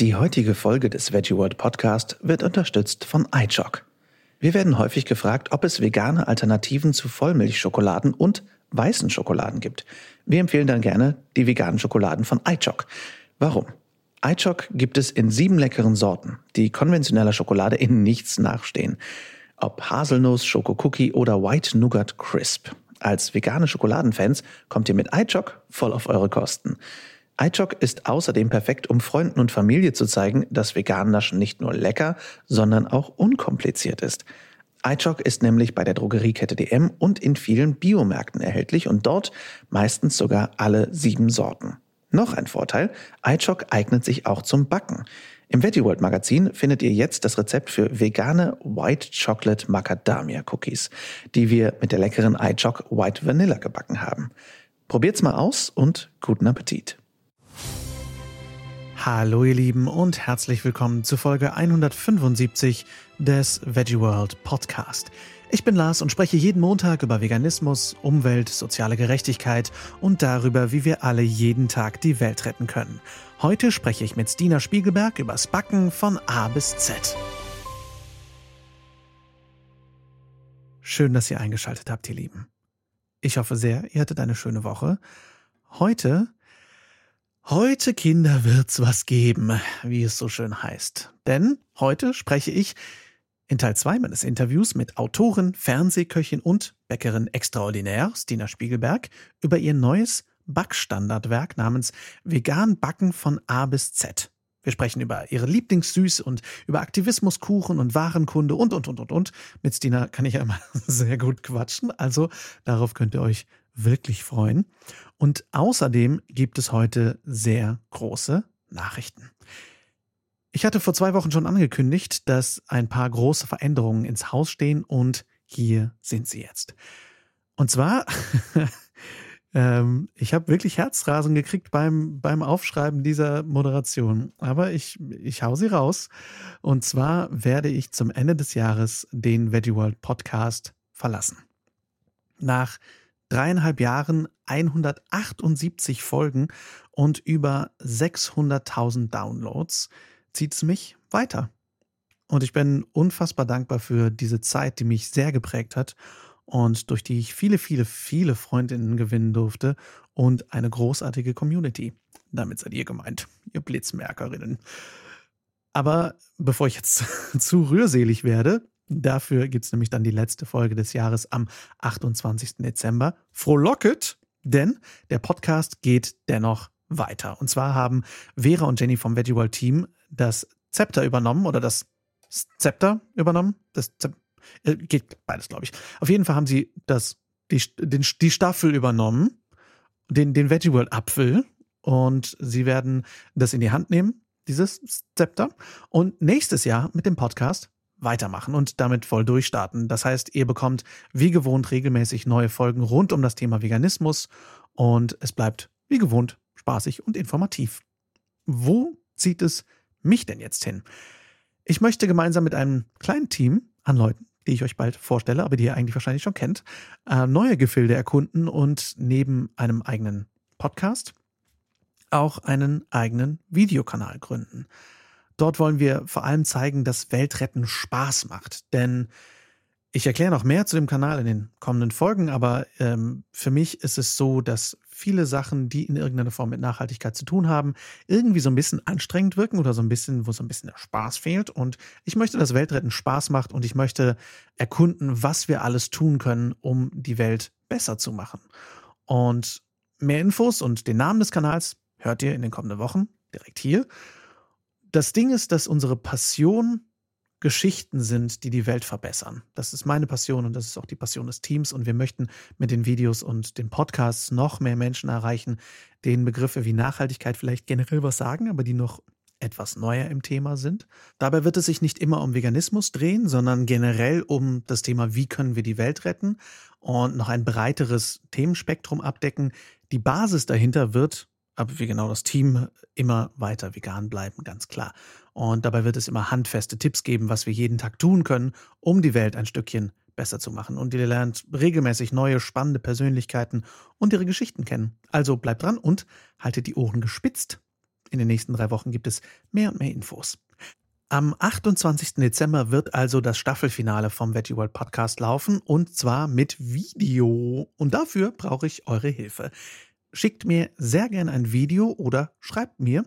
Die heutige Folge des Veggie World Podcast wird unterstützt von iChock. Wir werden häufig gefragt, ob es vegane Alternativen zu Vollmilchschokoladen und weißen Schokoladen gibt. Wir empfehlen dann gerne die veganen Schokoladen von iChock. Warum? iChock gibt es in sieben leckeren Sorten, die konventioneller Schokolade in nichts nachstehen. Ob Haselnuss, Schokokookie oder White Nougat Crisp. Als vegane Schokoladenfans kommt ihr mit iChock voll auf eure Kosten. iChock ist außerdem perfekt, um Freunden und Familie zu zeigen, dass vegan Naschen nicht nur lecker, sondern auch unkompliziert ist. iChock ist nämlich bei der Drogeriekette DM und in vielen Biomärkten erhältlich und dort meistens sogar alle sieben Sorten. Noch ein Vorteil, iChock eignet sich auch zum Backen. Im Veggie World Magazin findet ihr jetzt das Rezept für vegane White Chocolate Macadamia Cookies, die wir mit der leckeren iChock White Vanilla gebacken haben. Probiert's mal aus und guten Appetit. Hallo ihr Lieben und herzlich willkommen zu Folge 175 des Veggie World Podcast. Ich bin Lars und spreche jeden Montag über Veganismus, Umwelt, soziale Gerechtigkeit und darüber, wie wir alle jeden Tag die Welt retten können. Heute spreche ich mit Stina Spiegelberg übers Backen von A bis Z. Schön, dass ihr eingeschaltet habt, ihr Lieben. Ich hoffe sehr, ihr hattet eine schöne Woche. Heute, heute Kinder wird's was geben, wie es so schön heißt. Denn heute spreche ich in Teil 2 meines Interviews mit Autorin, Fernsehköchin und Bäckerin extraordinär Stina Spiegelberg über ihr neues Backstandardwerk namens Vegan Backen von A bis Z. Wir sprechen über ihre Lieblingssüß und über Aktivismuskuchen und Warenkunde und, und, und, und, und. Mit Stina kann ich ja immer sehr gut quatschen, also darauf könnt ihr euch wirklich freuen. Und außerdem gibt es heute sehr große Nachrichten. Ich hatte vor zwei Wochen schon angekündigt, dass ein paar große Veränderungen ins Haus stehen und hier sind sie jetzt. Und zwar, ähm, ich habe wirklich Herzrasen gekriegt beim, beim Aufschreiben dieser Moderation, aber ich, ich hau sie raus. Und zwar werde ich zum Ende des Jahres den Veggie World Podcast verlassen. Nach dreieinhalb Jahren, 178 Folgen und über 600.000 Downloads zieht es mich weiter. Und ich bin unfassbar dankbar für diese Zeit, die mich sehr geprägt hat und durch die ich viele, viele, viele Freundinnen gewinnen durfte und eine großartige Community. Damit seid ihr gemeint, ihr Blitzmerkerinnen. Aber bevor ich jetzt zu rührselig werde, dafür gibt es nämlich dann die letzte Folge des Jahres am 28. Dezember. Frohlocket, denn der Podcast geht dennoch weiter. Und zwar haben Vera und Jenny vom Veggie World Team das Zepter übernommen oder das Zepter übernommen. Das Zep äh, geht beides, glaube ich. Auf jeden Fall haben sie das, die, den, die Staffel übernommen, den, den Veggie World Apfel und sie werden das in die Hand nehmen, dieses Zepter, und nächstes Jahr mit dem Podcast weitermachen und damit voll durchstarten. Das heißt, ihr bekommt wie gewohnt regelmäßig neue Folgen rund um das Thema Veganismus und es bleibt wie gewohnt spaßig und informativ. Wo zieht es mich denn jetzt hin? Ich möchte gemeinsam mit einem kleinen Team an Leuten, die ich euch bald vorstelle, aber die ihr eigentlich wahrscheinlich schon kennt, äh, neue Gefilde erkunden und neben einem eigenen Podcast auch einen eigenen Videokanal gründen. Dort wollen wir vor allem zeigen, dass Weltretten Spaß macht. Denn ich erkläre noch mehr zu dem Kanal in den kommenden Folgen, aber ähm, für mich ist es so, dass viele Sachen, die in irgendeiner Form mit Nachhaltigkeit zu tun haben, irgendwie so ein bisschen anstrengend wirken oder so ein bisschen, wo so ein bisschen der Spaß fehlt. Und ich möchte, dass Weltretten Spaß macht und ich möchte erkunden, was wir alles tun können, um die Welt besser zu machen. Und mehr Infos und den Namen des Kanals hört ihr in den kommenden Wochen direkt hier. Das Ding ist, dass unsere Passion Geschichten sind, die die Welt verbessern. Das ist meine Passion und das ist auch die Passion des Teams. Und wir möchten mit den Videos und den Podcasts noch mehr Menschen erreichen, denen Begriffe wie Nachhaltigkeit vielleicht generell was sagen, aber die noch etwas neuer im Thema sind. Dabei wird es sich nicht immer um Veganismus drehen, sondern generell um das Thema, wie können wir die Welt retten und noch ein breiteres Themenspektrum abdecken. Die Basis dahinter wird aber wie genau das Team immer weiter vegan bleiben, ganz klar. Und dabei wird es immer handfeste Tipps geben, was wir jeden Tag tun können, um die Welt ein Stückchen besser zu machen. Und ihr lernt regelmäßig neue, spannende Persönlichkeiten und ihre Geschichten kennen. Also bleibt dran und haltet die Ohren gespitzt. in den nächsten drei Wochen gibt es mehr und mehr Infos. Am 28. Dezember wird also das Staffelfinale vom Veggie World Podcast laufen und zwar mit Video. Und dafür brauche ich eure Hilfe. Schickt mir sehr gerne ein Video oder schreibt mir,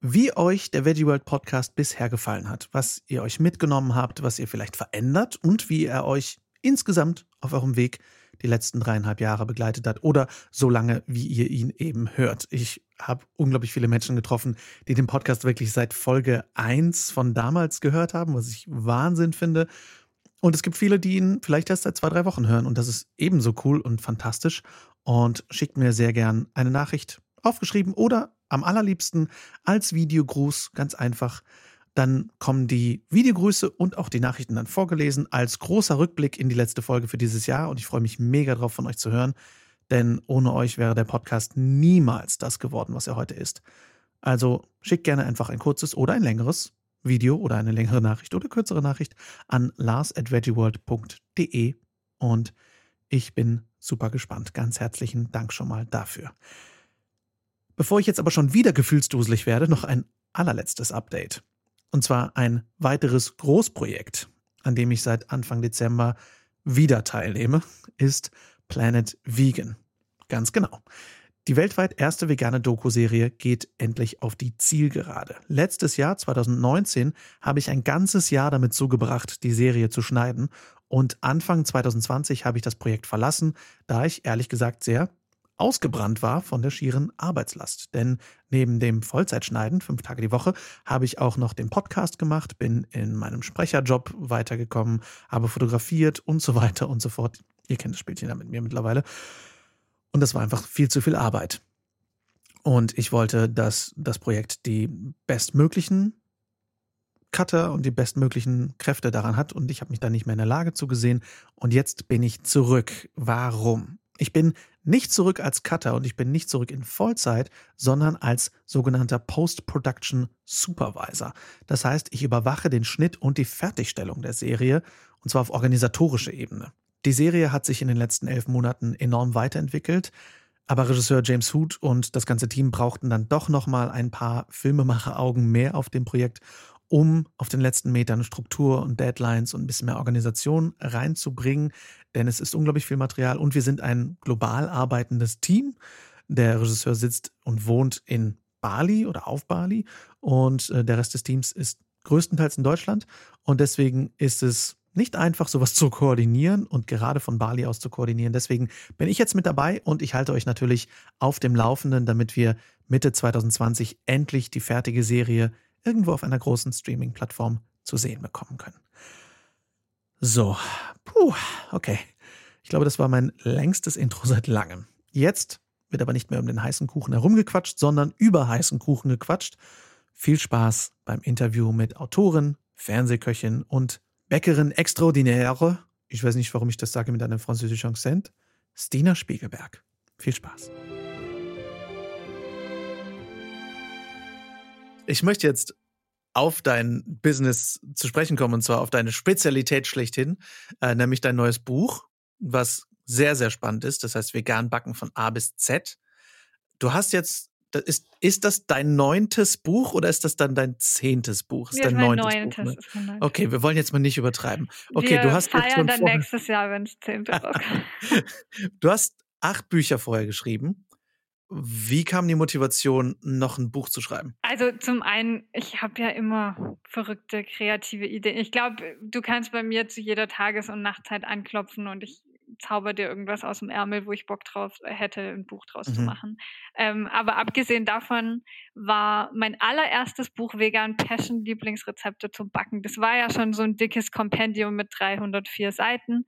wie euch der Veggie World Podcast bisher gefallen hat, was ihr euch mitgenommen habt, was ihr vielleicht verändert und wie er euch insgesamt auf eurem Weg die letzten dreieinhalb Jahre begleitet hat oder so lange, wie ihr ihn eben hört. Ich habe unglaublich viele Menschen getroffen, die den Podcast wirklich seit Folge 1 von damals gehört haben, was ich Wahnsinn finde. Und es gibt viele, die ihn vielleicht erst seit zwei, drei Wochen hören. Und das ist ebenso cool und fantastisch. Und schickt mir sehr gern eine Nachricht aufgeschrieben oder am allerliebsten als Videogruß, ganz einfach dann kommen die Videogrüße und auch die Nachrichten dann vorgelesen als großer Rückblick in die letzte Folge für dieses Jahr. Und ich freue mich mega drauf, von euch zu hören, denn ohne euch wäre der Podcast niemals das geworden, was er heute ist. Also schickt gerne einfach ein kurzes oder ein längeres Video oder eine längere Nachricht oder kürzere Nachricht an lars.veggieworld.de und ich bin super gespannt. Ganz herzlichen Dank schon mal dafür. Bevor ich jetzt aber schon wieder gefühlsduselig werde, noch ein allerletztes Update. Und zwar ein weiteres Großprojekt, an dem ich seit Anfang Dezember wieder teilnehme, ist Planet Vegan. Ganz genau. Die weltweit erste vegane Doku-Serie geht endlich auf die Zielgerade. Letztes Jahr, 2019, habe ich ein ganzes Jahr damit zugebracht, die Serie zu schneiden. Und Anfang 2020 habe ich das Projekt verlassen, da ich ehrlich gesagt sehr ausgebrannt war von der schieren Arbeitslast. Denn neben dem Vollzeitschneiden, fünf Tage die Woche, habe ich auch noch den Podcast gemacht, bin in meinem Sprecherjob weitergekommen, habe fotografiert und so weiter und so fort. Ihr kennt das Spielchen ja mit mir mittlerweile. Und das war einfach viel zu viel Arbeit. Und ich wollte, dass das Projekt die bestmöglichen Cutter und die bestmöglichen Kräfte daran hat. Und ich habe mich da nicht mehr in der Lage zugesehen. Und jetzt bin ich zurück. Warum? Ich bin nicht zurück als Cutter und ich bin nicht zurück in Vollzeit, sondern als sogenannter Post-Production Supervisor. Das heißt, ich überwache den Schnitt und die Fertigstellung der Serie und zwar auf organisatorischer Ebene. Die Serie hat sich in den letzten elf Monaten enorm weiterentwickelt. Aber Regisseur James Hood und das ganze Team brauchten dann doch noch mal ein paar Filmemacheraugen mehr auf dem Projekt, um auf den letzten Metern Struktur und Deadlines und ein bisschen mehr Organisation reinzubringen denn es ist unglaublich viel Material und wir sind ein global arbeitendes Team. Der Regisseur sitzt und wohnt in Bali oder auf Bali und äh, der Rest des Teams ist größtenteils in Deutschland und deswegen ist es nicht einfach, sowas zu koordinieren und gerade von Bali aus zu koordinieren. Deswegen bin ich jetzt mit dabei und ich halte euch natürlich auf dem Laufenden, damit wir Mitte 2020 endlich die fertige Serie irgendwo auf einer großen Streaming-Plattform zu sehen bekommen können. So, puh, okay. Ich glaube, das war mein längstes Intro seit langem. Jetzt wird aber nicht mehr um den heißen Kuchen herumgequatscht, sondern über heißen Kuchen gequatscht. Viel Spaß beim Interview mit Autorin, Fernsehköchin und Bäckerin extraordinaire. Ich weiß nicht, warum ich das sage mit einem französischen Akzent. Stina Spiegelberg. Viel Spaß. Ich möchte jetzt auf dein Business zu sprechen kommen, und zwar auf deine Spezialität schlechthin, äh, nämlich dein neues Buch, was sehr, sehr spannend ist. Das heißt, vegan backen von A bis Z. Du hast jetzt, ist, ist das dein neuntes Buch oder ist das dann dein zehntes Buch? Ist ja, dein neuntes, neuntes, Buch, ne? ist neuntes. Okay, wir wollen jetzt mal nicht übertreiben. Okay, Wir du hast jetzt feiern schon dann vorher, nächstes Jahr, wenn es zehnte rauskommt. du hast acht Bücher vorher geschrieben. Wie kam die Motivation, noch ein Buch zu schreiben? Also zum einen, ich habe ja immer verrückte kreative Ideen. Ich glaube, du kannst bei mir zu jeder Tages- und Nachtzeit anklopfen und ich zauber dir irgendwas aus dem Ärmel, wo ich Bock drauf hätte, ein Buch draus zu Mhm. machen. Ähm, aber abgesehen davon war mein allererstes Buch Vegan Passion Lieblingsrezepte zum Backen. Das war ja schon so ein dickes Kompendium mit 304 Seiten.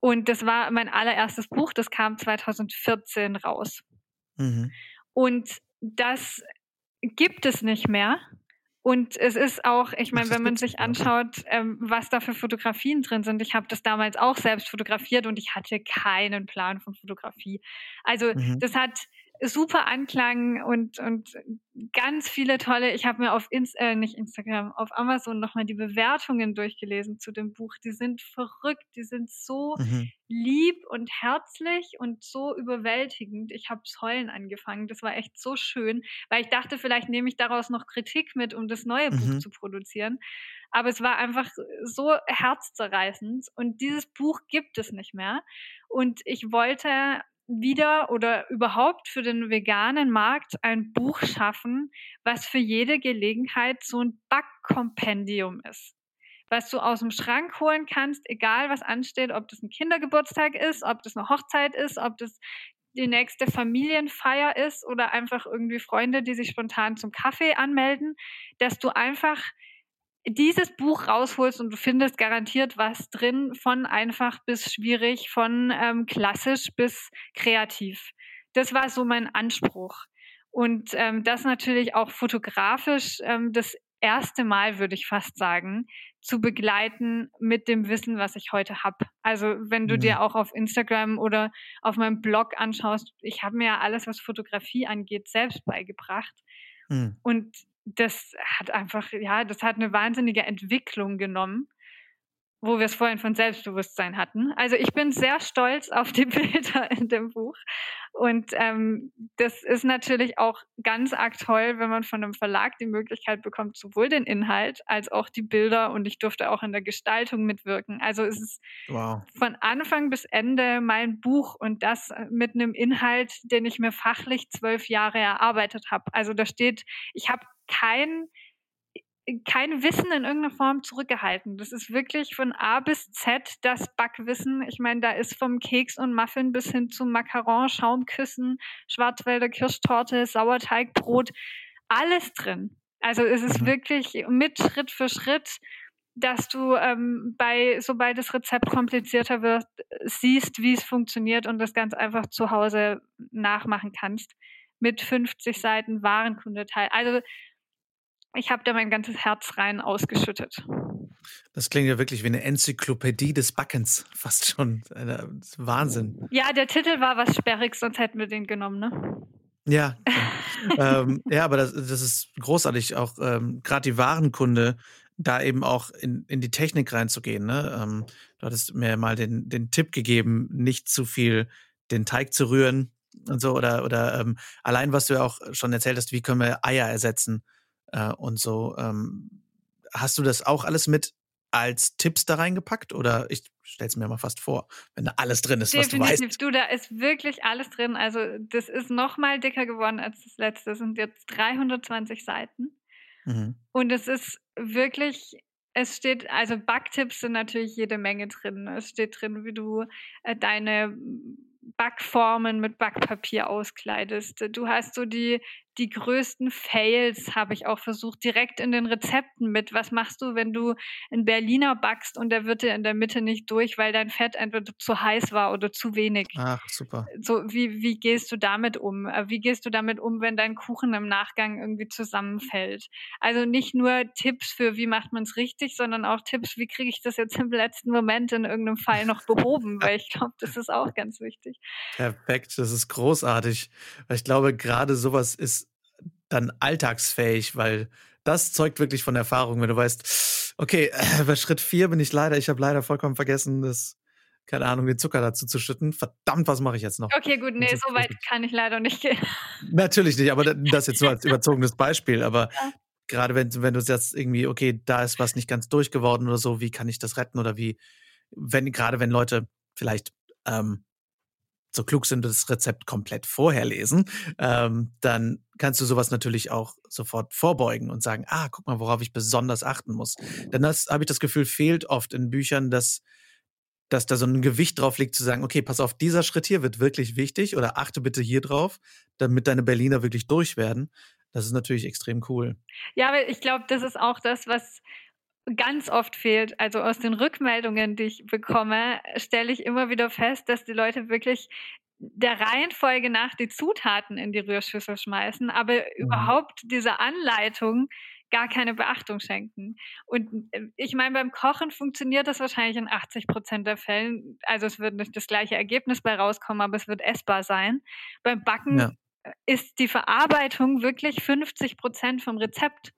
Und das war mein allererstes Buch, das kam 2014 raus. Mhm. Und das gibt es nicht mehr. Und es ist auch, ich meine, wenn man sich anschaut, ähm, was da für Fotografien drin sind. Ich habe das damals auch selbst fotografiert und ich hatte keinen Plan von Fotografie. Also Mhm. das hat super Anklang und, und ganz viele tolle, ich habe mir auf Inst äh, nicht Instagram, auf Amazon nochmal die Bewertungen durchgelesen zu dem Buch. Die sind verrückt, die sind so mhm. lieb und herzlich und so überwältigend. Ich habe heulen angefangen. Das war echt so schön, weil ich dachte, vielleicht nehme ich daraus noch Kritik mit, um das neue mhm. Buch zu produzieren. Aber es war einfach so herzzerreißend und dieses Buch gibt es nicht mehr. Und ich wollte wieder oder überhaupt für den veganen Markt ein Buch schaffen, was für jede Gelegenheit so ein Backkompendium ist. Was du aus dem Schrank holen kannst, egal was ansteht, ob das ein Kindergeburtstag ist, ob das eine Hochzeit ist, ob das die nächste Familienfeier ist oder einfach irgendwie Freunde, die sich spontan zum Kaffee anmelden, dass du einfach dieses Buch rausholst und du findest garantiert was drin, von einfach bis schwierig, von ähm, klassisch bis kreativ. Das war so mein Anspruch. Und ähm, das natürlich auch fotografisch ähm, das erste Mal, würde ich fast sagen, zu begleiten mit dem Wissen, was ich heute habe. Also wenn du mhm. dir auch auf Instagram oder auf meinem Blog anschaust, ich habe mir ja alles, was Fotografie angeht, selbst beigebracht. Mhm. Und das hat einfach, ja, das hat eine wahnsinnige Entwicklung genommen, wo wir es vorhin von Selbstbewusstsein hatten. Also ich bin sehr stolz auf die Bilder in dem Buch. Und ähm, das ist natürlich auch ganz arg toll, wenn man von einem Verlag die Möglichkeit bekommt, sowohl den Inhalt als auch die Bilder. Und ich durfte auch in der Gestaltung mitwirken. Also es ist wow. von Anfang bis Ende mein Buch und das mit einem Inhalt, den ich mir fachlich zwölf Jahre erarbeitet habe. Also da steht, ich habe kein, kein Wissen in irgendeiner Form zurückgehalten. Das ist wirklich von A bis Z das Backwissen. Ich meine, da ist vom Keks und Muffin bis hin zum Macaron, Schaumküssen, Schwarzwälder Kirschtorte, Sauerteigbrot, alles drin. Also es ist mhm. wirklich mit Schritt für Schritt, dass du ähm, bei, sobald das Rezept komplizierter wird, siehst, wie es funktioniert und das ganz einfach zu Hause nachmachen kannst. Mit 50 Seiten Warenkundeteil. Also ich habe da mein ganzes Herz rein ausgeschüttet. Das klingt ja wirklich wie eine Enzyklopädie des Backens, fast schon. Wahnsinn. Ja, der Titel war was sperrig, sonst hätten wir den genommen, ne? Ja, ähm, ja, aber das, das ist großartig, auch ähm, gerade die Warenkunde, da eben auch in, in die Technik reinzugehen. Ne? Ähm, du hattest mir mal den, den Tipp gegeben, nicht zu viel den Teig zu rühren und so, oder, oder ähm, allein, was du ja auch schon erzählt hast, wie können wir Eier ersetzen äh, und so. Ähm, hast du das auch alles mit als Tipps da reingepackt oder ich stelle es mir mal fast vor, wenn da alles drin ist, Definitiv. was du weißt. Du, da ist wirklich alles drin. Also das ist noch mal dicker geworden als das letzte. Das sind jetzt 320 Seiten. Mhm. Und es ist wirklich, es steht, also Backtipps sind natürlich jede Menge drin. Es steht drin, wie du äh, deine Backformen mit Backpapier auskleidest. Du hast so die, die größten Fails habe ich auch versucht, direkt in den Rezepten mit. Was machst du, wenn du einen Berliner backst und der wird dir in der Mitte nicht durch, weil dein Fett entweder zu heiß war oder zu wenig? Ach, super. So, wie, wie gehst du damit um? Äh, wie gehst du damit um, wenn dein Kuchen im Nachgang irgendwie zusammenfällt? Also nicht nur Tipps für, wie macht man es richtig, sondern auch Tipps, wie kriege ich das jetzt im letzten Moment in irgendeinem Fall noch behoben, weil ich glaube, das ist auch ganz wichtig. Perfekt, das ist großartig. Ich glaube, gerade sowas ist dann alltagsfähig, weil das zeugt wirklich von Erfahrung, wenn du weißt, okay, bei Schritt vier bin ich leider, ich habe leider vollkommen vergessen, das, keine Ahnung, den Zucker dazu zu schütten. Verdammt, was mache ich jetzt noch? Okay, gut, nee, so weit kann ich leider nicht gehen. Natürlich nicht, aber das jetzt nur als überzogenes Beispiel, aber ja. gerade wenn, wenn du jetzt irgendwie, okay, da ist was nicht ganz durchgeworden oder so, wie kann ich das retten oder wie, wenn, gerade wenn Leute vielleicht ähm, so klug sind, das Rezept komplett vorher lesen, ähm, dann kannst du sowas natürlich auch sofort vorbeugen und sagen, ah, guck mal, worauf ich besonders achten muss. Denn das habe ich das Gefühl, fehlt oft in Büchern, dass dass da so ein Gewicht drauf liegt, zu sagen, okay, pass auf, dieser Schritt hier wird wirklich wichtig oder achte bitte hier drauf, damit deine Berliner wirklich durch werden. Das ist natürlich extrem cool. Ja, aber ich glaube, das ist auch das, was ganz oft fehlt. Also aus den Rückmeldungen, die ich bekomme, stelle ich immer wieder fest, dass die Leute wirklich der Reihenfolge nach die Zutaten in die Rührschüssel schmeißen, aber mhm. überhaupt dieser Anleitung gar keine Beachtung schenken. Und äh, ich meine, beim Kochen funktioniert das wahrscheinlich in 80 Prozent der Fällen. Also es wird nicht das gleiche Ergebnis bei rauskommen, aber es wird essbar sein. Beim Backen ja ist die Verarbeitung wirklich 50 Prozent vom Rezept.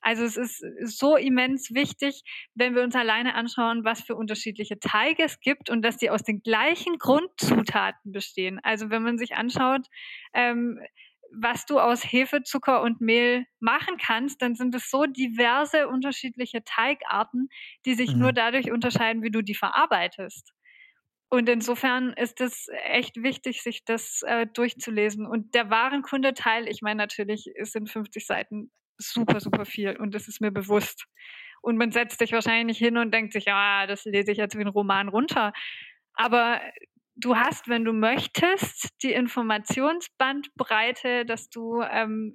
Also es ist so immens wichtig, wenn wir uns alleine anschauen, was für unterschiedliche Teige es gibt und dass die aus den gleichen Grundzutaten bestehen. Also wenn man sich anschaut, ähm, was du aus Hefe, Zucker und Mehl machen kannst, dann sind es so diverse unterschiedliche Teigarten, die sich mhm. nur dadurch unterscheiden, wie du die verarbeitest. Und insofern ist es echt wichtig, sich das äh, durchzulesen. Und der Warenkundeteil, ich meine natürlich, es sind 50 Seiten super, super viel und das ist mir bewusst. Und man setzt sich wahrscheinlich nicht hin und denkt sich, ja, das lese ich jetzt wie ein Roman runter. Aber du hast, wenn du möchtest, die Informationsbandbreite, dass du ähm,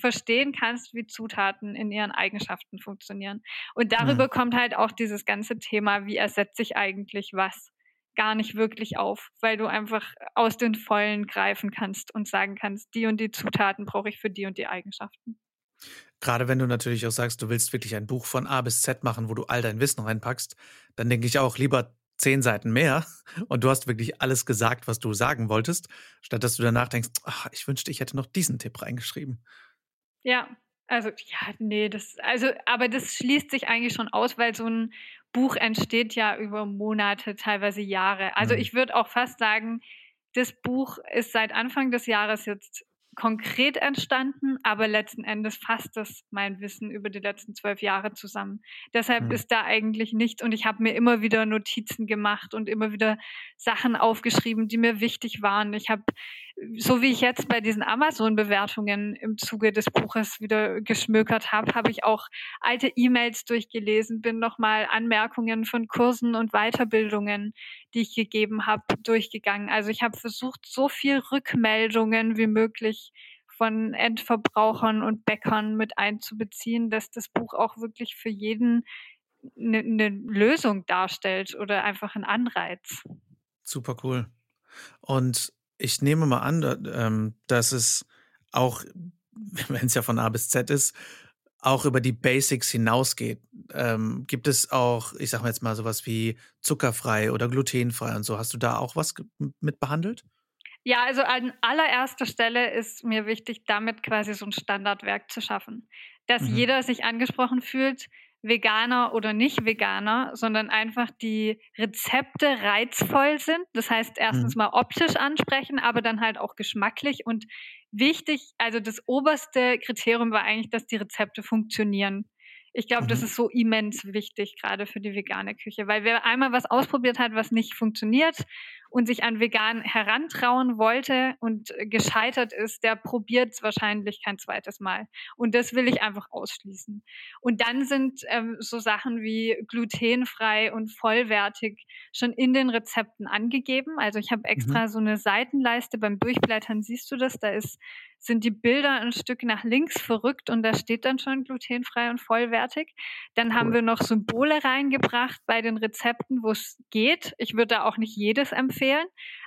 verstehen kannst, wie Zutaten in ihren Eigenschaften funktionieren. Und darüber mhm. kommt halt auch dieses ganze Thema, wie ersetze ich eigentlich was, gar nicht wirklich auf, weil du einfach aus den Vollen greifen kannst und sagen kannst, die und die Zutaten brauche ich für die und die Eigenschaften. Gerade wenn du natürlich auch sagst, du willst wirklich ein Buch von A bis Z machen, wo du all dein Wissen reinpackst, dann denke ich auch lieber zehn Seiten mehr und du hast wirklich alles gesagt, was du sagen wolltest, statt dass du danach denkst, ach, ich wünschte, ich hätte noch diesen Tipp reingeschrieben. Ja, also ja, nee, das, also, aber das schließt sich eigentlich schon aus, weil so ein Buch entsteht ja über Monate, teilweise Jahre. Also mhm. ich würde auch fast sagen, das Buch ist seit Anfang des Jahres jetzt konkret entstanden, aber letzten Endes fasst das mein Wissen über die letzten zwölf Jahre zusammen. Deshalb mhm. ist da eigentlich nichts und ich habe mir immer wieder Notizen gemacht und immer wieder Sachen aufgeschrieben, die mir wichtig waren. Ich habe so wie ich jetzt bei diesen Amazon-Bewertungen im Zuge des Buches wieder geschmökert habe, habe ich auch alte E-Mails durchgelesen, bin nochmal Anmerkungen von Kursen und Weiterbildungen, die ich gegeben habe, durchgegangen. Also ich habe versucht, so viel Rückmeldungen wie möglich von Endverbrauchern und Bäckern mit einzubeziehen, dass das Buch auch wirklich für jeden eine, eine Lösung darstellt oder einfach ein Anreiz. Super cool. Und ich nehme mal an, ähm, dass es auch, wenn es ja von A bis Z ist, auch über die Basics hinausgeht. Ähm, gibt es auch, ich sag mal jetzt mal sowas wie zuckerfrei oder glutenfrei und so. Hast du da auch was mit behandelt? Ja, also an allererster Stelle ist mir wichtig, damit quasi so ein Standardwerk zu schaffen, dass mhm. jeder sich angesprochen fühlt, Veganer oder nicht Veganer, sondern einfach die Rezepte reizvoll sind. Das heißt, erstens mhm. mal optisch ansprechen, aber dann halt auch geschmacklich und wichtig, also das oberste Kriterium war eigentlich, dass die Rezepte funktionieren. Ich glaube, mhm. das ist so immens wichtig, gerade für die vegane Küche, weil wer einmal was ausprobiert hat, was nicht funktioniert und sich an vegan herantrauen wollte und gescheitert ist, der probiert es wahrscheinlich kein zweites Mal. Und das will ich einfach ausschließen. Und dann sind ähm, so Sachen wie glutenfrei und vollwertig schon in den Rezepten angegeben. Also ich habe extra mhm. so eine Seitenleiste beim Durchblättern, siehst du das? Da ist sind die Bilder ein Stück nach links verrückt und da steht dann schon glutenfrei und vollwertig. Dann haben wir noch Symbole reingebracht bei den Rezepten, wo es geht. Ich würde da auch nicht jedes empfehlen,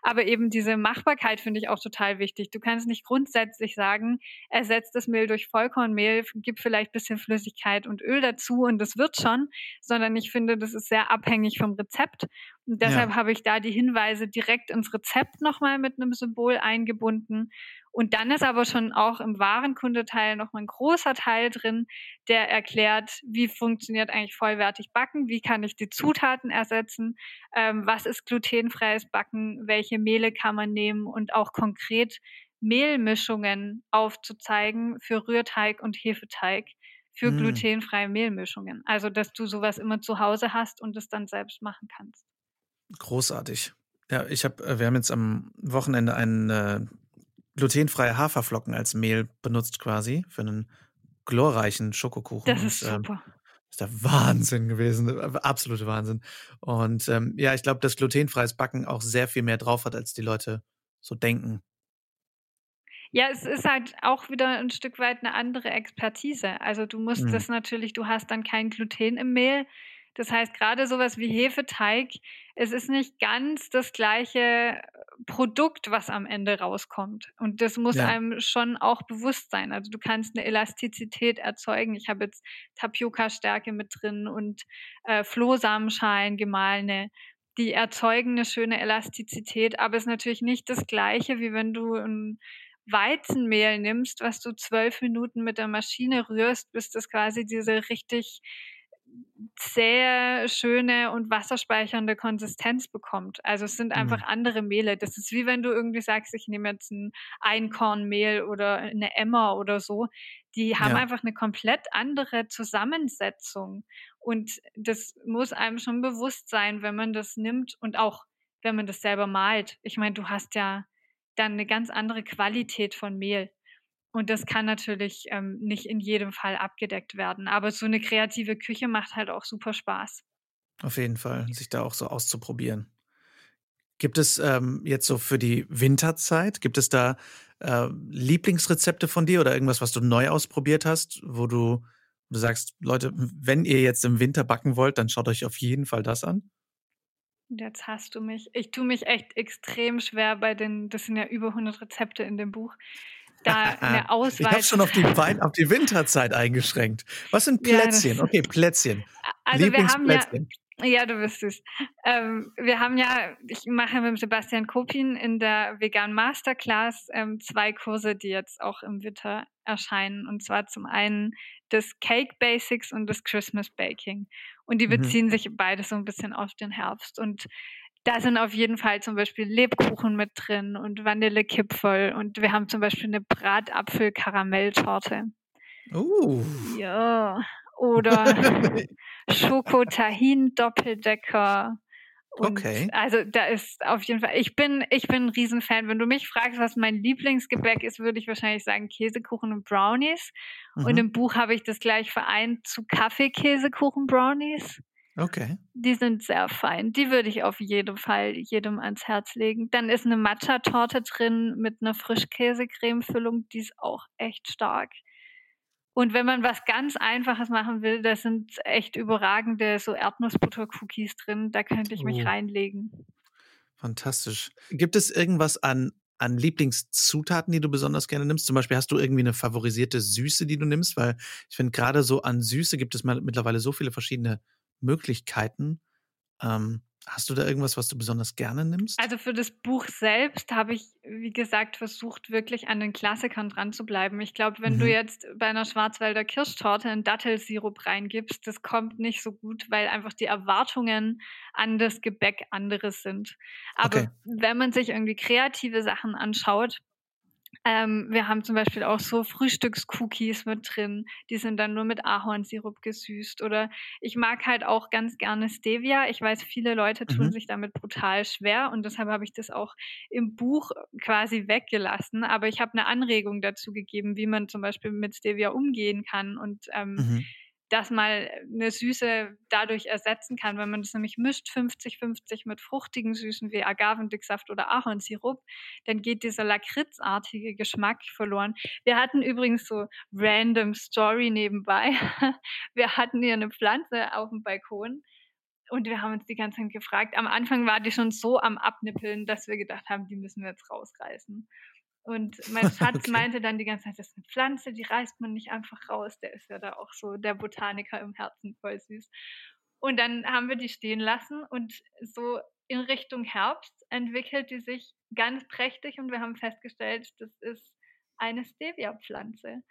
aber eben diese Machbarkeit finde ich auch total wichtig. Du kannst nicht grundsätzlich sagen, ersetzt das Mehl durch Vollkornmehl, gib vielleicht bisschen Flüssigkeit und Öl dazu und das wird schon, sondern ich finde, das ist sehr abhängig vom Rezept. Und deshalb ja. habe ich da die Hinweise direkt ins Rezept nochmal mit einem Symbol eingebunden. Und dann ist aber schon auch im Warenkundeteil noch mal ein großer Teil drin, der erklärt, wie funktioniert eigentlich vollwertig Backen, wie kann ich die Zutaten ersetzen, ähm, was ist glutenfreies Backen, welche Mehle kann man nehmen und auch konkret Mehlmischungen aufzuzeigen für Rührteig und Hefeteig für mm. glutenfreie Mehlmischungen. Also, dass du sowas immer zu Hause hast und es dann selbst machen kannst. Großartig. Ja, ich habe, äh, wir haben jetzt am Wochenende einen äh, glutenfreie Haferflocken als Mehl benutzt quasi für einen glorreichen Schokokuchen. Das ist und, super. Ähm, ist der Wahnsinn gewesen, äh, absolute Wahnsinn. Und ähm, ja, ich glaube, dass glutenfreies Backen auch sehr viel mehr drauf hat, als die Leute so denken. Ja, es ist halt auch wieder ein Stück weit eine andere Expertise. Also du musst mhm. das natürlich, du hast dann kein Gluten im Mehl. Das heißt, gerade sowas wie Hefeteig, es ist nicht ganz das gleiche Produkt, was am Ende rauskommt. Und das muss ja. einem schon auch bewusst sein. Also du kannst eine Elastizität erzeugen. Ich habe jetzt Tapioca-Stärke mit drin und äh, Flohsamenschalen gemahlene. Die erzeugen eine schöne Elastizität, aber es ist natürlich nicht das gleiche, wie wenn du ein Weizenmehl nimmst, was du zwölf Minuten mit der Maschine rührst, bis das quasi diese richtig sehr schöne und wasserspeichernde Konsistenz bekommt. Also es sind einfach mhm. andere Mehle. Das ist wie wenn du irgendwie sagst, ich nehme jetzt ein Einkornmehl oder eine Emmer oder so. Die haben ja. einfach eine komplett andere Zusammensetzung. Und das muss einem schon bewusst sein, wenn man das nimmt und auch wenn man das selber malt. Ich meine, du hast ja dann eine ganz andere Qualität von Mehl. Und das kann natürlich ähm, nicht in jedem Fall abgedeckt werden. Aber so eine kreative Küche macht halt auch super Spaß. Auf jeden Fall, sich da auch so auszuprobieren. Gibt es ähm, jetzt so für die Winterzeit, gibt es da äh, Lieblingsrezepte von dir oder irgendwas, was du neu ausprobiert hast, wo du, du sagst, Leute, wenn ihr jetzt im Winter backen wollt, dann schaut euch auf jeden Fall das an? Jetzt hast du mich. Ich tue mich echt extrem schwer bei den, das sind ja über 100 Rezepte in dem Buch da eine Auswahl. Ich habe schon auf die, Wein, auf die Winterzeit eingeschränkt. Was sind Plätzchen? Ja, okay, Plätzchen. Also wir haben ja, ja, du wirst es. Ähm, wir haben ja, ich mache mit Sebastian Kopin in der Vegan Masterclass ähm, zwei Kurse, die jetzt auch im Winter erscheinen. Und zwar zum einen das Cake Basics und das Christmas Baking. Und die mhm. beziehen mhm. sich beide so ein bisschen auf den Herbst. Und da sind auf jeden Fall zum Beispiel Lebkuchen mit drin und Vanillekipferl und wir haben zum Beispiel eine Bratapfel-Karamelltorte. Uh. Ja. Oder Schokotahin-Doppeldecker. okay. Also da ist auf jeden Fall, ich bin, ich bin ein Riesenfan. Wenn du mich fragst, was mein Lieblingsgebäck ist, würde ich wahrscheinlich sagen Käsekuchen und Brownies. Mhm. Und im Buch habe ich das gleich vereint zu Kaffee-Käsekuchen-Brownies. Okay. Die sind sehr fein. Die würde ich auf jeden Fall jedem ans Herz legen. Dann ist eine Matcha-Torte drin mit einer Frischkäse-Creme-Füllung. Die ist auch echt stark. Und wenn man was ganz Einfaches machen will, da sind echt überragende so Erdnussbutter-Cookies drin. Da könnte ich mich oh. reinlegen. Fantastisch. Gibt es irgendwas an, an Lieblingszutaten, die du besonders gerne nimmst? Zum Beispiel hast du irgendwie eine favorisierte Süße, die du nimmst? Weil ich finde, gerade so an Süße gibt es mittlerweile so viele verschiedene Möglichkeiten. Ähm, hast du da irgendwas, was du besonders gerne nimmst? Also für das Buch selbst habe ich, wie gesagt, versucht, wirklich an den Klassikern dran zu bleiben. Ich glaube, wenn mhm. du jetzt bei einer Schwarzwälder Kirschtorte einen Dattelsirup reingibst, das kommt nicht so gut, weil einfach die Erwartungen an das Gebäck andere sind. Aber okay. wenn man sich irgendwie kreative Sachen anschaut, ähm, wir haben zum Beispiel auch so Frühstückscookies mit drin. Die sind dann nur mit Ahornsirup gesüßt. Oder ich mag halt auch ganz gerne Stevia. Ich weiß, viele Leute tun mhm. sich damit brutal schwer und deshalb habe ich das auch im Buch quasi weggelassen. Aber ich habe eine Anregung dazu gegeben, wie man zum Beispiel mit Stevia umgehen kann und ähm, mhm dass mal eine Süße dadurch ersetzen kann, wenn man das nämlich mischt 50-50 mit fruchtigen Süßen wie Agavendicksaft oder Ahornsirup, dann geht dieser lakritzartige Geschmack verloren. Wir hatten übrigens so random Story nebenbei. Wir hatten hier eine Pflanze auf dem Balkon und wir haben uns die ganze Zeit gefragt. Am Anfang war die schon so am Abnippeln, dass wir gedacht haben, die müssen wir jetzt rausreißen. Und mein Schatz okay. meinte dann die ganze Zeit, das ist eine Pflanze, die reißt man nicht einfach raus. Der ist ja da auch so der Botaniker im Herzen, voll süß. Und dann haben wir die stehen lassen und so in Richtung Herbst entwickelt die sich ganz prächtig und wir haben festgestellt, das ist eine Stevia-Pflanze.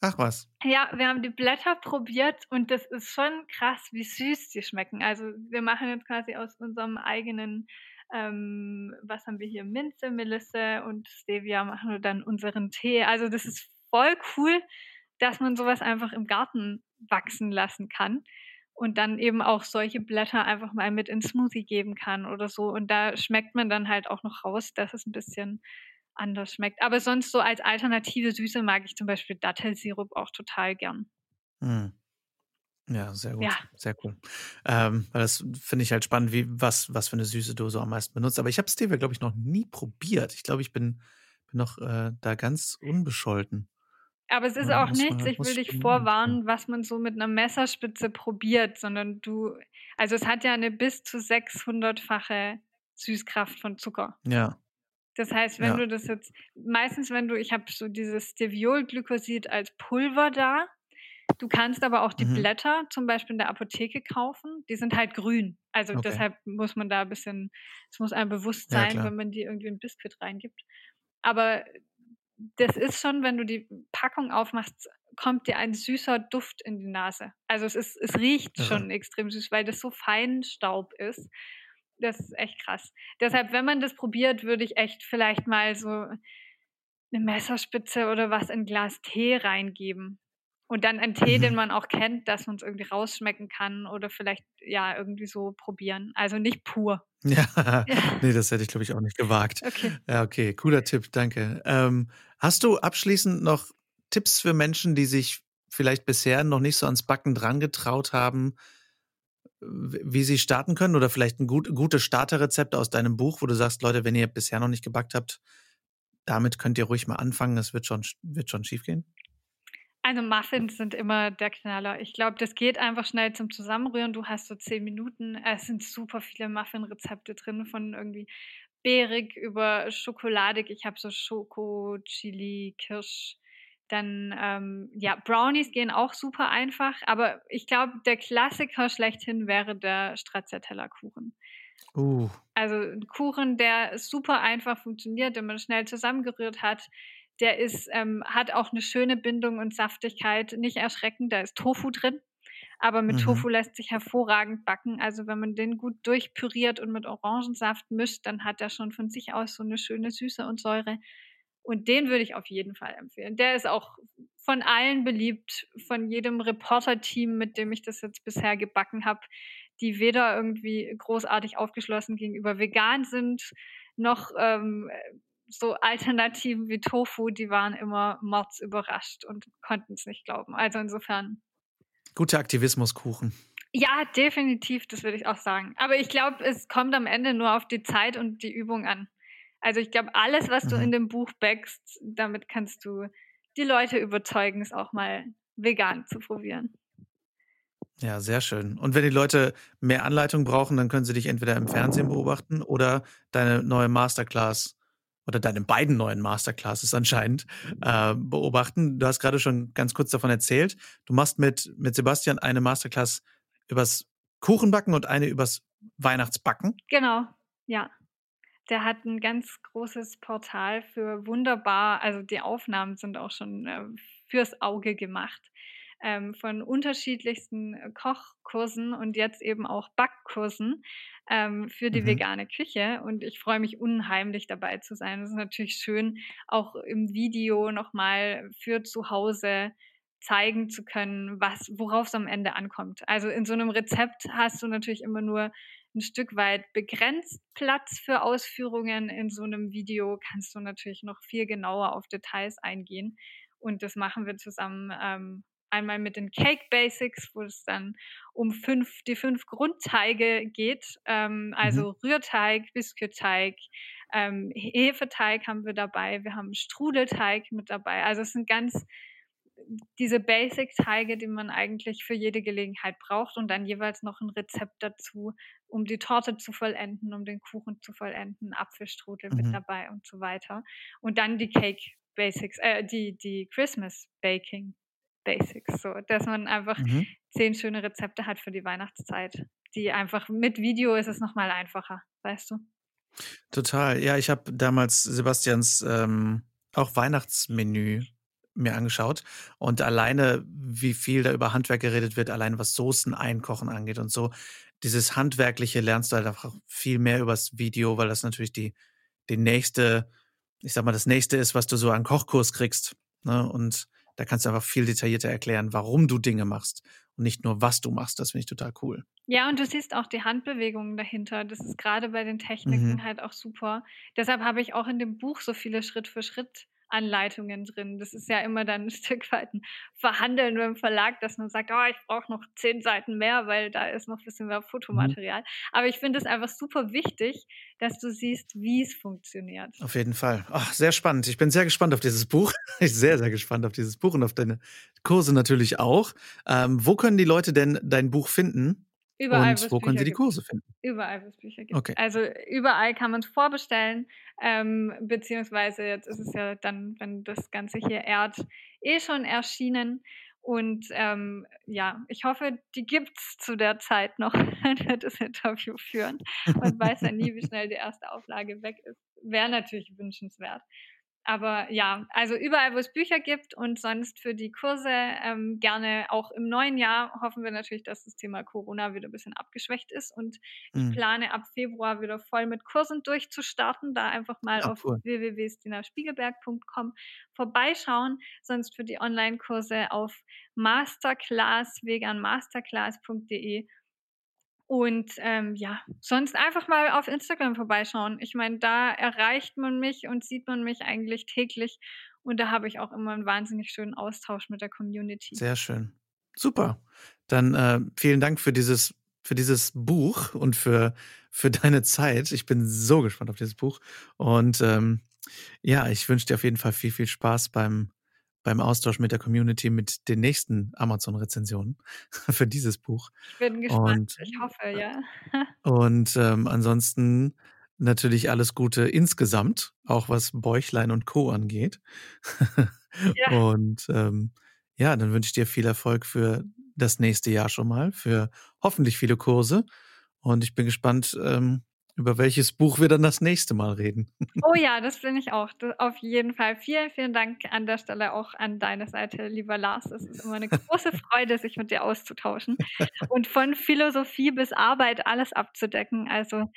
Ach was. Ja, wir haben die Blätter probiert und das ist schon krass, wie süß die schmecken. Also wir machen jetzt quasi aus unserem eigenen ähm, was haben wir hier? Minze, Melisse und Stevia machen dann unseren Tee. Also das ist voll cool, dass man sowas einfach im Garten wachsen lassen kann und dann eben auch solche Blätter einfach mal mit ins Smoothie geben kann oder so. Und da schmeckt man dann halt auch noch raus, dass es ein bisschen anders schmeckt. Aber sonst so als alternative Süße mag ich zum Beispiel Dattelsirup auch total gern. Hm. Ja, sehr gut. Ja. Sehr cool. Ähm, weil das finde ich halt spannend, wie, was, was für eine süße Dose am meisten benutzt. Aber ich habe Stevia, glaube ich, noch nie probiert. Ich glaube, ich bin, bin noch äh, da ganz unbescholten. Aber es ist auch nichts, ich will dich vorwarnen, was man so mit einer Messerspitze probiert, sondern du, also es hat ja eine bis zu 600-fache Süßkraft von Zucker. Ja. Das heißt, wenn ja. du das jetzt, meistens wenn du, ich habe so dieses Steviolglycosid als Pulver da, Du kannst aber auch die mhm. Blätter zum Beispiel in der Apotheke kaufen. Die sind halt grün. Also okay. deshalb muss man da ein bisschen, es muss einem bewusst sein, ja, wenn man die irgendwie in Biskuit reingibt. Aber das ist schon, wenn du die Packung aufmachst, kommt dir ein süßer Duft in die Nase. Also es ist, es riecht ja. schon extrem süß, weil das so fein Staub ist. Das ist echt krass. Deshalb, wenn man das probiert, würde ich echt vielleicht mal so eine Messerspitze oder was in Glas Tee reingeben. Und dann einen Tee, mhm. den man auch kennt, dass man es irgendwie rausschmecken kann oder vielleicht ja irgendwie so probieren. Also nicht pur. Ja, ja. nee, das hätte ich glaube ich auch nicht gewagt. Okay. Ja, okay, cooler Tipp, danke. Ähm, hast du abschließend noch Tipps für Menschen, die sich vielleicht bisher noch nicht so ans Backen dran getraut haben, wie sie starten können oder vielleicht ein gut, gutes Starterrezept aus deinem Buch, wo du sagst, Leute, wenn ihr bisher noch nicht gebackt habt, damit könnt ihr ruhig mal anfangen, das wird schon, wird schon schief gehen? Also Muffins sind immer der Knaller. Ich glaube, das geht einfach schnell zum Zusammenrühren. Du hast so zehn Minuten. Es sind super viele Muffin-Rezepte drin, von irgendwie beerig über schokoladig. Ich habe so Schoko, Chili, Kirsch. Dann, ähm, ja, Brownies gehen auch super einfach. Aber ich glaube, der Klassiker schlechthin wäre der Stracciatella-Kuchen. Uh. Also ein Kuchen, der super einfach funktioniert, den man schnell zusammengerührt hat der ist, ähm, hat auch eine schöne Bindung und Saftigkeit. Nicht erschreckend, da ist Tofu drin. Aber mit mhm. Tofu lässt sich hervorragend backen. Also wenn man den gut durchpüriert und mit Orangensaft mischt, dann hat er schon von sich aus so eine schöne Süße und Säure. Und den würde ich auf jeden Fall empfehlen. Der ist auch von allen beliebt, von jedem Reporter-Team, mit dem ich das jetzt bisher gebacken habe, die weder irgendwie großartig aufgeschlossen gegenüber vegan sind, noch ähm, so Alternativen wie Tofu, die waren immer mords überrascht und konnten es nicht glauben. Also insofern. Guter Aktivismuskuchen. Ja, definitiv, das würde ich auch sagen. Aber ich glaube, es kommt am Ende nur auf die Zeit und die Übung an. Also ich glaube, alles, was mhm. du in dem Buch backst, damit kannst du die Leute überzeugen, es auch mal vegan zu probieren. Ja, sehr schön. Und wenn die Leute mehr Anleitung brauchen, dann können sie dich entweder im Fernsehen beobachten oder deine neue Masterclass oder deine beiden neuen Masterclasses anscheinend äh, beobachten. Du hast gerade schon ganz kurz davon erzählt. Du machst mit, mit Sebastian eine Masterclass übers Kuchenbacken und eine übers Weihnachtsbacken. Genau, ja. Der hat ein ganz großes Portal für wunderbar, also die Aufnahmen sind auch schon äh, fürs Auge gemacht ähm, von unterschiedlichsten äh, Kochkursen und jetzt eben auch Backkursen ähm, für die mhm. vegane Küche. Und ich freue mich unheimlich dabei zu sein. Es ist natürlich schön, auch im Video nochmal für zu Hause zeigen zu können, was, worauf es am Ende ankommt. Also in so einem Rezept hast du natürlich immer nur ein Stück weit begrenzt Platz für Ausführungen. In so einem Video kannst du natürlich noch viel genauer auf Details eingehen. Und das machen wir zusammen ähm, einmal mit den Cake Basics, wo es dann um fünf, die fünf Grundteige geht, ähm, also mhm. Rührteig, Biskuitteig, ähm, Hefeteig haben wir dabei, wir haben Strudelteig mit dabei. Also es sind ganz diese Basic-Teige, die man eigentlich für jede Gelegenheit braucht und dann jeweils noch ein Rezept dazu, um die Torte zu vollenden, um den Kuchen zu vollenden, Apfelstrudel mhm. mit dabei und so weiter. Und dann die Cake Basics, äh, die, die Christmas Baking Basics, so dass man einfach mhm. zehn schöne Rezepte hat für die Weihnachtszeit. Die einfach mit Video ist es nochmal einfacher, weißt du? Total. Ja, ich habe damals Sebastians ähm, auch Weihnachtsmenü mir angeschaut und alleine, wie viel da über Handwerk geredet wird, allein was Soßen einkochen angeht und so, dieses Handwerkliche lernst du halt einfach viel mehr übers Video, weil das natürlich die, die nächste, ich sag mal, das nächste ist, was du so an Kochkurs kriegst. Ne? Und da kannst du einfach viel detaillierter erklären, warum du Dinge machst und nicht nur, was du machst. Das finde ich total cool. Ja, und du siehst auch die Handbewegungen dahinter. Das ist gerade bei den Techniken mhm. halt auch super. Deshalb habe ich auch in dem Buch so viele Schritt für Schritt Anleitungen drin. Das ist ja immer dann ein Stück weit ein Verhandeln mit dem Verlag, dass man sagt, oh, ich brauche noch zehn Seiten mehr, weil da ist noch ein bisschen mehr Fotomaterial. Mhm. Aber ich finde es einfach super wichtig, dass du siehst, wie es funktioniert. Auf jeden Fall. Ach, sehr spannend. Ich bin sehr gespannt auf dieses Buch. Ich bin sehr, sehr gespannt auf dieses Buch und auf deine Kurse natürlich auch. Ähm, wo können die Leute denn dein Buch finden? Überall, und wo können Sie die Kurse finden? Überall, wo es Bücher gibt. Okay. Also überall kann man es vorbestellen, ähm, beziehungsweise jetzt ist es ja dann, wenn das Ganze hier ehrt, eh schon erschienen. Und ähm, ja, ich hoffe, die gibt es zu der Zeit noch, wenn wir das Interview führen. Man weiß ja nie, wie schnell die erste Auflage weg ist. Wäre natürlich wünschenswert. Aber ja, also überall, wo es Bücher gibt und sonst für die Kurse ähm, gerne auch im neuen Jahr hoffen wir natürlich, dass das Thema Corona wieder ein bisschen abgeschwächt ist und ich Mhm. plane ab Februar wieder voll mit Kursen durchzustarten. Da einfach mal Ah, auf cool. www.stinaspiegelberg.com vorbeischauen. Sonst für die Online-Kurse auf masterclass, veganmasterclass.de. Und ähm, ja, sonst einfach mal auf Instagram vorbeischauen. Ich meine, da erreicht man mich und sieht man mich eigentlich täglich. Und da habe ich auch immer einen wahnsinnig schönen Austausch mit der Community. Sehr schön. Super. Dann äh, vielen Dank für dieses, für dieses Buch und für, für deine Zeit. Ich bin so gespannt auf dieses Buch. Und ähm, ja, ich wünsche dir auf jeden Fall viel, viel Spaß beim, beim Austausch mit der Community, mit den nächsten Amazon-Rezensionen für dieses Buch. Ich bin gespannt. Und, ich hoffe, ja. und ähm, ansonsten natürlich alles Gute insgesamt, auch was Bäuchlein und Co. angeht. Ja. Und ähm, ja, dann wünsche ich dir viel Erfolg für das nächste Jahr schon mal, für hoffentlich viele Kurse. Und ich bin gespannt, ähm, über welches Buch wir dann das nächste Mal reden. Oh ja, das bin ich auch. Das, auf jeden Fall. Vielen, vielen Dank an der Stelle auch an deine Seite, lieber Lars. Es ist immer eine große Freude, sich mit dir auszutauschen und von Philosophie bis Arbeit alles abzudecken. Also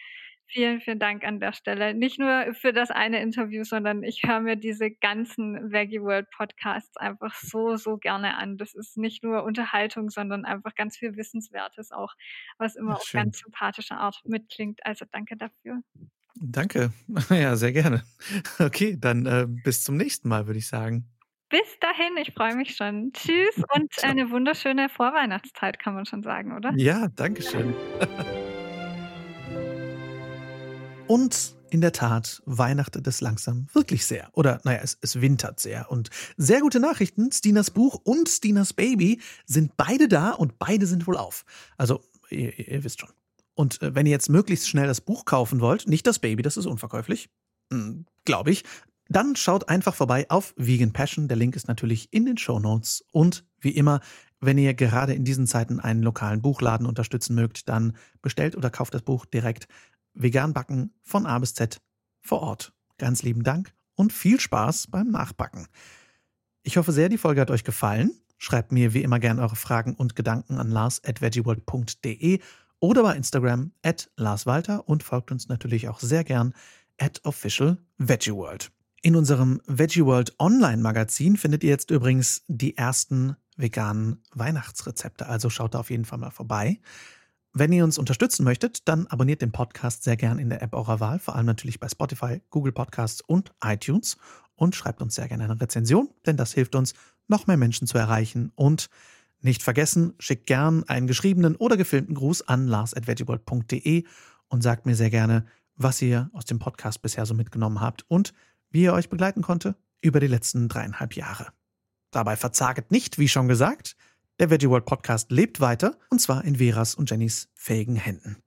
vielen, vielen Dank an der Stelle. Nicht nur für das eine Interview, sondern ich höre mir diese ganzen Veggie World Podcasts einfach so, so gerne an. Das ist nicht nur Unterhaltung, sondern einfach ganz viel Wissenswertes auch, was immer Ach, auf schön. ganz sympathischer Art mitklingt. Also danke dafür. Danke. Ja, sehr gerne. Okay, dann äh, bis zum nächsten Mal, würde ich sagen. Bis dahin, ich freue mich schon. Tschüss und Ciao. eine wunderschöne Vorweihnachtszeit, kann man schon sagen, oder? Ja, danke schön. Und in der Tat weihnachtet es langsam wirklich sehr. Oder naja, es, es wintert sehr. Und sehr gute Nachrichten, Stinas Buch und Stinas Baby sind beide da und beide sind wohl auf. Also, ihr, ihr, wisst schon. Und äh, wenn ihr jetzt möglichst schnell das Buch kaufen wollt, nicht das Baby, das ist unverkäuflich, hm, glaube ich, dann schaut einfach vorbei auf Vegan Passion. Der Link ist natürlich in den Show Notes. Und wie immer, wenn ihr gerade in diesen Zeiten einen lokalen Buchladen unterstützen mögt, dann bestellt oder kauft das Buch direkt vegan backen von A bis Z vor Ort. Ganz lieben Dank und viel Spaß beim Nachbacken. Ich hoffe sehr, die Folge hat euch gefallen. Schreibt mir wie immer gerne eure Fragen und Gedanken an lars.veggieworld.de oder bei Instagram at larswalter und folgt uns natürlich auch sehr gern at official veggieworld. In unserem VeggieWorld Online-Magazin findet ihr jetzt übrigens die ersten veganen Weihnachtsrezepte, also schaut da auf jeden Fall mal vorbei. Wenn ihr uns unterstützen möchtet, dann abonniert den Podcast sehr gern in der App eurer Wahl, vor allem natürlich bei Spotify, Google Podcasts und iTunes und schreibt uns sehr gerne eine Rezension, denn das hilft uns, noch mehr Menschen zu erreichen und nicht vergessen, schickt gern einen geschriebenen oder gefilmten Gruß an lars.veggieworld.de und sagt mir sehr gerne, was ihr aus dem Podcast bisher so mitgenommen habt und wie er euch begleiten konnte über die letzten dreieinhalb Jahre. Dabei verzaget nicht, wie schon gesagt, der Veggie World Podcast lebt weiter und zwar in Veras und Jennys fähigen Händen.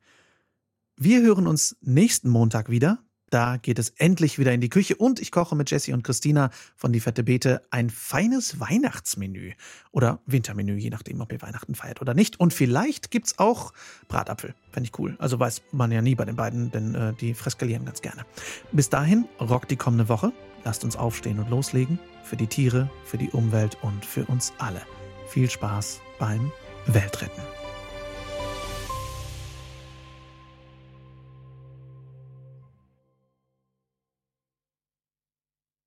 Wir hören uns nächsten Montag wieder. Da geht es endlich wieder in die Küche und ich koche mit Jessie und Christina von Die Fette Beete ein feines Weihnachtsmenü oder Wintermenü, je nachdem, ob ihr Weihnachten feiert oder nicht. Und vielleicht gibt's auch Bratapfel. Fände ich cool. Also weiß man ja nie bei den beiden, denn äh, die freskalieren ganz gerne. Bis dahin, rockt die kommende Woche. Lasst uns aufstehen und loslegen. Für die Tiere, für die Umwelt und für uns alle. Viel Spaß beim Weltretten.